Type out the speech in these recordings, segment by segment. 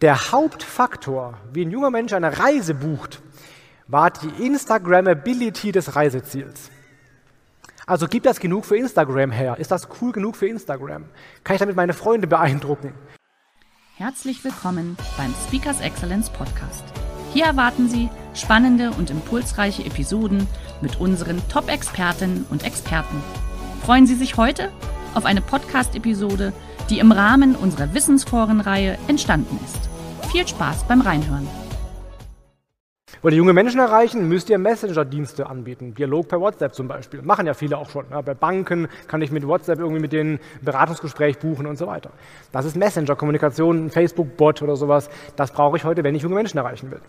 Der Hauptfaktor, wie ein junger Mensch eine Reise bucht, war die Instagrammability des Reiseziels. Also gibt das genug für Instagram her? Ist das cool genug für Instagram? Kann ich damit meine Freunde beeindrucken? Herzlich willkommen beim Speakers Excellence Podcast. Hier erwarten Sie spannende und impulsreiche Episoden mit unseren Top-Expertinnen und Experten. Freuen Sie sich heute auf eine Podcast-Episode, die im Rahmen unserer Wissensforenreihe entstanden ist. Viel Spaß beim Reinhören. Wollt ihr junge Menschen erreichen, müsst ihr Messenger-Dienste anbieten. Dialog per WhatsApp zum Beispiel. Machen ja viele auch schon. Ja, bei Banken kann ich mit WhatsApp irgendwie mit denen ein Beratungsgespräch buchen und so weiter. Das ist Messenger-Kommunikation, ein Facebook-Bot oder sowas. Das brauche ich heute, wenn ich junge Menschen erreichen will.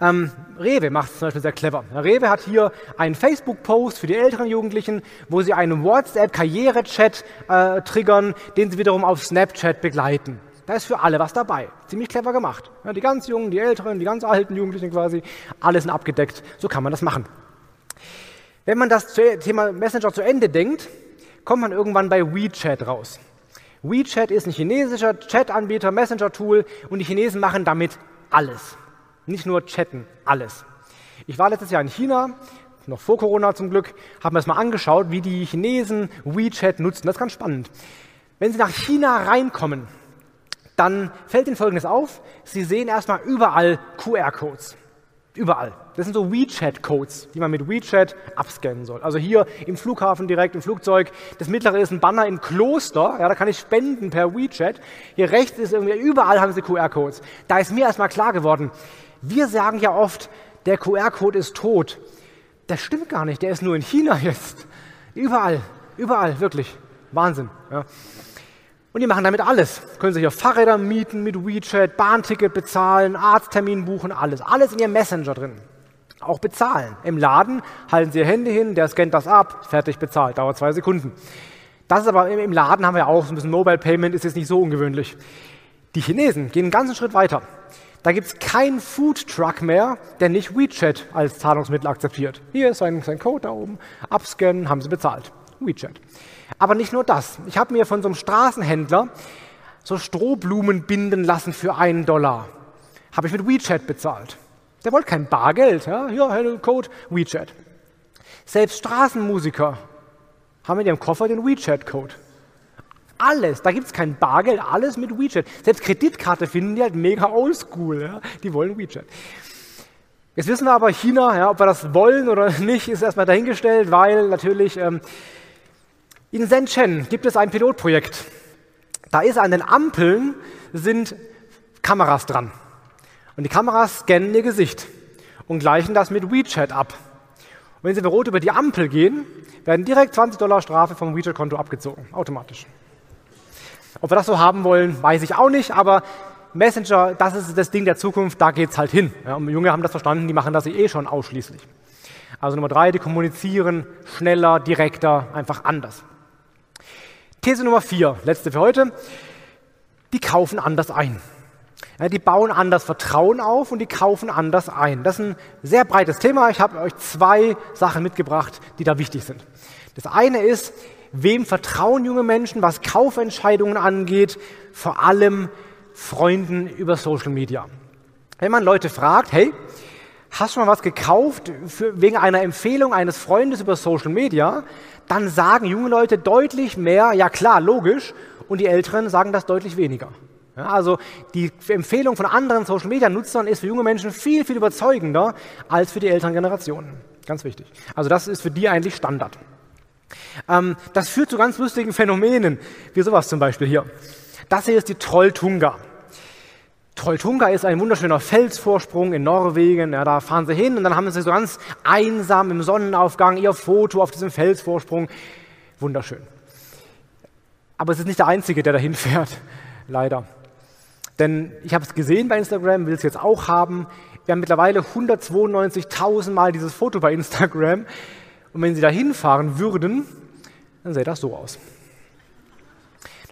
Ähm, Rewe macht es zum Beispiel sehr clever. Rewe hat hier einen Facebook-Post für die älteren Jugendlichen, wo sie einen WhatsApp-Karriere-Chat äh, triggern, den sie wiederum auf Snapchat begleiten. Da ist für alle was dabei. Ziemlich clever gemacht. Ja, die ganz Jungen, die Älteren, die ganz alten Jugendlichen quasi, alles sind abgedeckt. So kann man das machen. Wenn man das Thema Messenger zu Ende denkt, kommt man irgendwann bei WeChat raus. WeChat ist ein chinesischer Chat-Anbieter, Messenger-Tool und die Chinesen machen damit alles. Nicht nur chatten, alles. Ich war letztes Jahr in China, noch vor Corona zum Glück, habe mir das mal angeschaut, wie die Chinesen WeChat nutzen. Das ist ganz spannend. Wenn Sie nach China reinkommen, dann fällt Ihnen Folgendes auf. Sie sehen erstmal überall QR-Codes. Überall. Das sind so WeChat-Codes, die man mit WeChat abscannen soll. Also hier im Flughafen direkt, im Flugzeug. Das mittlere ist ein Banner im Kloster. Ja, da kann ich spenden per WeChat. Hier rechts ist irgendwie, überall haben sie QR-Codes. Da ist mir erstmal klar geworden, wir sagen ja oft, der QR-Code ist tot. Das stimmt gar nicht. Der ist nur in China jetzt. Überall. Überall. Wirklich. Wahnsinn. Ja. Und die machen damit alles. Können sich hier Fahrräder mieten mit WeChat, Bahnticket bezahlen, Arzttermin buchen, alles. Alles in ihrem Messenger drin. Auch bezahlen. Im Laden halten sie ihr Handy hin, der scannt das ab, fertig bezahlt, dauert zwei Sekunden. Das ist aber im Laden haben wir auch so ein bisschen Mobile Payment, ist jetzt nicht so ungewöhnlich. Die Chinesen gehen einen ganzen Schritt weiter. Da gibt es keinen Food Truck mehr, der nicht WeChat als Zahlungsmittel akzeptiert. Hier ist sein, sein Code da oben, abscannen, haben sie bezahlt. WeChat. Aber nicht nur das. Ich habe mir von so einem Straßenhändler so Strohblumen binden lassen für einen Dollar. Habe ich mit WeChat bezahlt. Der wollte kein Bargeld. Ja? Hier, Code, WeChat. Selbst Straßenmusiker haben in ihrem Koffer den WeChat-Code. Alles, da gibt es kein Bargeld, alles mit WeChat. Selbst Kreditkarte finden die halt mega oldschool. Ja? Die wollen WeChat. Jetzt wissen wir aber, China, ja, ob wir das wollen oder nicht, ist erstmal dahingestellt, weil natürlich ähm, in Shenzhen gibt es ein Pilotprojekt. Da ist an den Ampeln sind Kameras dran. Und die Kameras scannen ihr Gesicht und gleichen das mit WeChat ab. Und wenn Sie rot über die Ampel gehen, werden direkt 20 Dollar Strafe vom WeChat-Konto abgezogen, automatisch. Ob wir das so haben wollen, weiß ich auch nicht, aber Messenger, das ist das Ding der Zukunft, da geht es halt hin. Ja, und Junge haben das verstanden, die machen das eh schon ausschließlich. Also Nummer drei, die kommunizieren schneller, direkter, einfach anders. These Nummer vier, letzte für heute. Die kaufen anders ein. Ja, die bauen anders Vertrauen auf und die kaufen anders ein. Das ist ein sehr breites Thema. Ich habe euch zwei Sachen mitgebracht, die da wichtig sind. Das eine ist, wem vertrauen junge Menschen, was Kaufentscheidungen angeht, vor allem Freunden über Social Media. Wenn man Leute fragt, hey, hast du mal was gekauft für, wegen einer Empfehlung eines Freundes über Social Media, dann sagen junge Leute deutlich mehr, ja klar, logisch, und die Älteren sagen das deutlich weniger. Ja, also die Empfehlung von anderen Social-Media-Nutzern ist für junge Menschen viel, viel überzeugender als für die älteren Generationen. Ganz wichtig. Also das ist für die eigentlich Standard. Ähm, das führt zu ganz lustigen Phänomenen, wie sowas zum Beispiel hier. Das hier ist die Trolltunga. Trolltunga ist ein wunderschöner Felsvorsprung in Norwegen. Ja, da fahren sie hin und dann haben sie so ganz einsam im Sonnenaufgang ihr Foto auf diesem Felsvorsprung. Wunderschön. Aber es ist nicht der Einzige, der dahin fährt, leider. Denn ich habe es gesehen bei Instagram, will es jetzt auch haben. Wir haben mittlerweile 192.000 Mal dieses Foto bei Instagram. Und wenn Sie da hinfahren würden, dann sähe das so aus.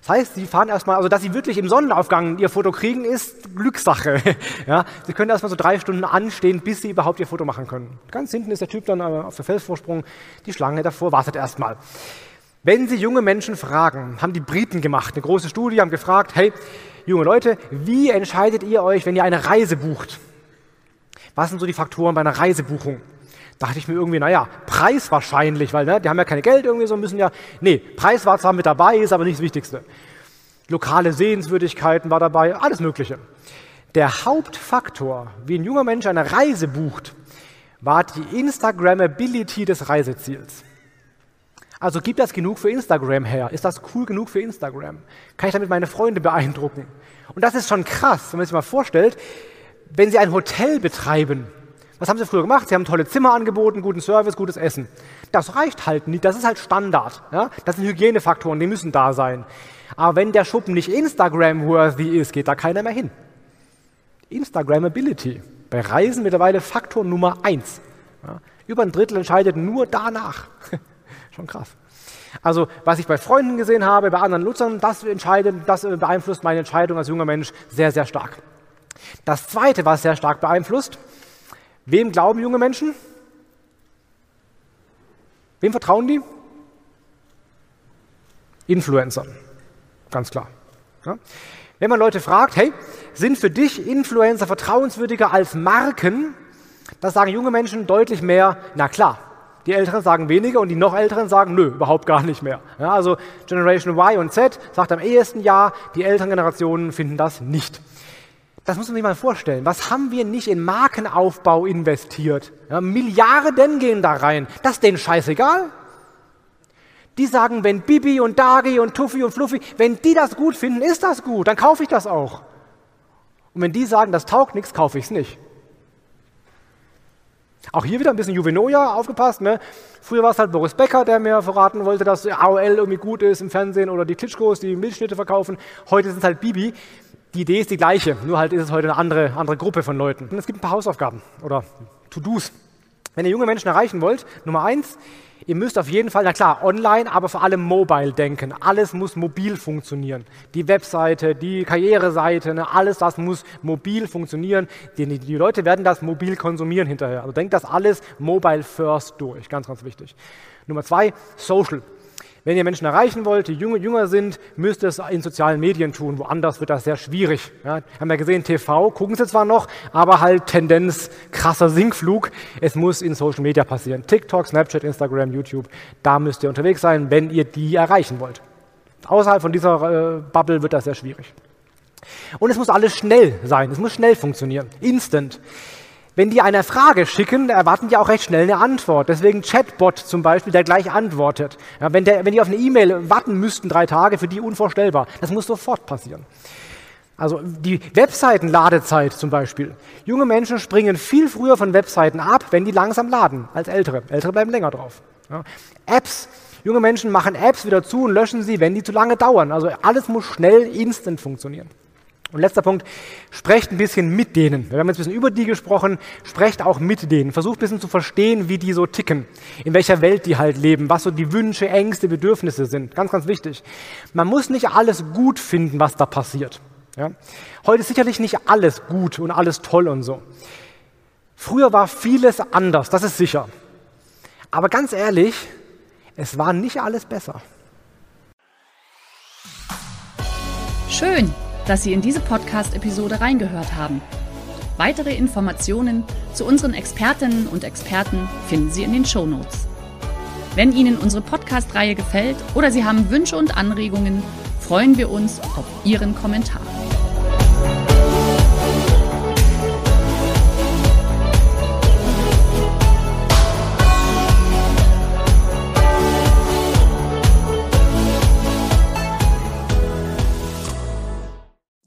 Das heißt, Sie fahren erstmal, also dass Sie wirklich im Sonnenaufgang Ihr Foto kriegen, ist Glückssache. Ja, Sie können erstmal so drei Stunden anstehen, bis Sie überhaupt Ihr Foto machen können. Ganz hinten ist der Typ dann auf der Felsvorsprung, die Schlange davor wartet erstmal. Wenn Sie junge Menschen fragen, haben die Briten gemacht, eine große Studie, haben gefragt, hey, junge Leute, wie entscheidet ihr euch, wenn ihr eine Reise bucht? Was sind so die Faktoren bei einer Reisebuchung? Dachte ich mir irgendwie, naja, Preis wahrscheinlich, weil ne, die haben ja kein Geld irgendwie so, müssen ja, nee, Preis war zwar mit dabei, ist aber nicht das Wichtigste. Lokale Sehenswürdigkeiten war dabei, alles Mögliche. Der Hauptfaktor, wie ein junger Mensch eine Reise bucht, war die Instagrammability des Reiseziels. Also gibt das genug für Instagram her? Ist das cool genug für Instagram? Kann ich damit meine Freunde beeindrucken? Und das ist schon krass, wenn man sich mal vorstellt, wenn Sie ein Hotel betreiben was haben sie früher gemacht? Sie haben tolle Zimmer angeboten, guten Service, gutes Essen. Das reicht halt nicht, das ist halt Standard. Ja? Das sind Hygienefaktoren, die müssen da sein. Aber wenn der Schuppen nicht Instagram-worthy ist, geht da keiner mehr hin. Instagrammability. Bei Reisen mittlerweile Faktor Nummer eins. Ja? Über ein Drittel entscheidet nur danach. Schon krass. Also, was ich bei Freunden gesehen habe, bei anderen Nutzern, das, entscheidet, das beeinflusst meine Entscheidung als junger Mensch sehr, sehr stark. Das Zweite, was sehr stark beeinflusst, Wem glauben junge Menschen? Wem vertrauen die? Influencern, ganz klar. Ja? Wenn man Leute fragt, hey, sind für dich Influencer vertrauenswürdiger als Marken? Das sagen junge Menschen deutlich mehr, na klar. Die Älteren sagen weniger und die noch Älteren sagen, nö, überhaupt gar nicht mehr. Ja, also Generation Y und Z sagt am ehesten ja, die älteren Generationen finden das nicht. Das muss man sich mal vorstellen. Was haben wir nicht in Markenaufbau investiert? Ja, Milliarden gehen da rein. Das ist denen scheißegal. Die sagen, wenn Bibi und Dagi und Tuffy und Fluffy, wenn die das gut finden, ist das gut, dann kaufe ich das auch. Und wenn die sagen, das taugt nichts, kaufe ich es nicht. Auch hier wieder ein bisschen Juvenoja, aufgepasst. Ne? Früher war es halt Boris Becker, der mir verraten wollte, dass AOL irgendwie gut ist im Fernsehen oder die Klitschkos, die Milchschnitte verkaufen. Heute sind es halt Bibi. Die Idee ist die gleiche, nur halt ist es heute eine andere, andere Gruppe von Leuten. Und es gibt ein paar Hausaufgaben oder To-Dos. Wenn ihr junge Menschen erreichen wollt, Nummer eins, ihr müsst auf jeden Fall, na klar, online, aber vor allem mobile denken. Alles muss mobil funktionieren. Die Webseite, die Karriereseite, ne, alles das muss mobil funktionieren. Die, die Leute werden das mobil konsumieren hinterher. Also denkt das alles mobile first durch. Ganz, ganz wichtig. Nummer zwei, Social. Wenn ihr Menschen erreichen wollt, die jünger, jünger sind, müsst ihr es in sozialen Medien tun. Woanders wird das sehr schwierig. Ja, haben wir gesehen, TV gucken sie zwar noch, aber halt Tendenz krasser Sinkflug. Es muss in Social Media passieren. TikTok, Snapchat, Instagram, YouTube. Da müsst ihr unterwegs sein, wenn ihr die erreichen wollt. Außerhalb von dieser äh, Bubble wird das sehr schwierig. Und es muss alles schnell sein. Es muss schnell funktionieren. Instant. Wenn die eine Frage schicken, erwarten die auch recht schnell eine Antwort. Deswegen Chatbot zum Beispiel, der gleich antwortet. Ja, wenn, der, wenn die auf eine E-Mail warten müssten, drei Tage, für die unvorstellbar. Das muss sofort passieren. Also die Webseitenladezeit zum Beispiel. Junge Menschen springen viel früher von Webseiten ab, wenn die langsam laden, als ältere. Ältere bleiben länger drauf. Ja. Apps. Junge Menschen machen Apps wieder zu und löschen sie, wenn die zu lange dauern. Also alles muss schnell, instant funktionieren. Und letzter Punkt, sprecht ein bisschen mit denen. Wir haben jetzt ein bisschen über die gesprochen, sprecht auch mit denen. Versucht ein bisschen zu verstehen, wie die so ticken, in welcher Welt die halt leben, was so die Wünsche, Ängste, Bedürfnisse sind. Ganz, ganz wichtig. Man muss nicht alles gut finden, was da passiert. Ja? Heute ist sicherlich nicht alles gut und alles toll und so. Früher war vieles anders, das ist sicher. Aber ganz ehrlich, es war nicht alles besser. Schön dass Sie in diese Podcast-Episode reingehört haben. Weitere Informationen zu unseren Expertinnen und Experten finden Sie in den Show Notes. Wenn Ihnen unsere Podcast-Reihe gefällt oder Sie haben Wünsche und Anregungen, freuen wir uns auf Ihren Kommentar.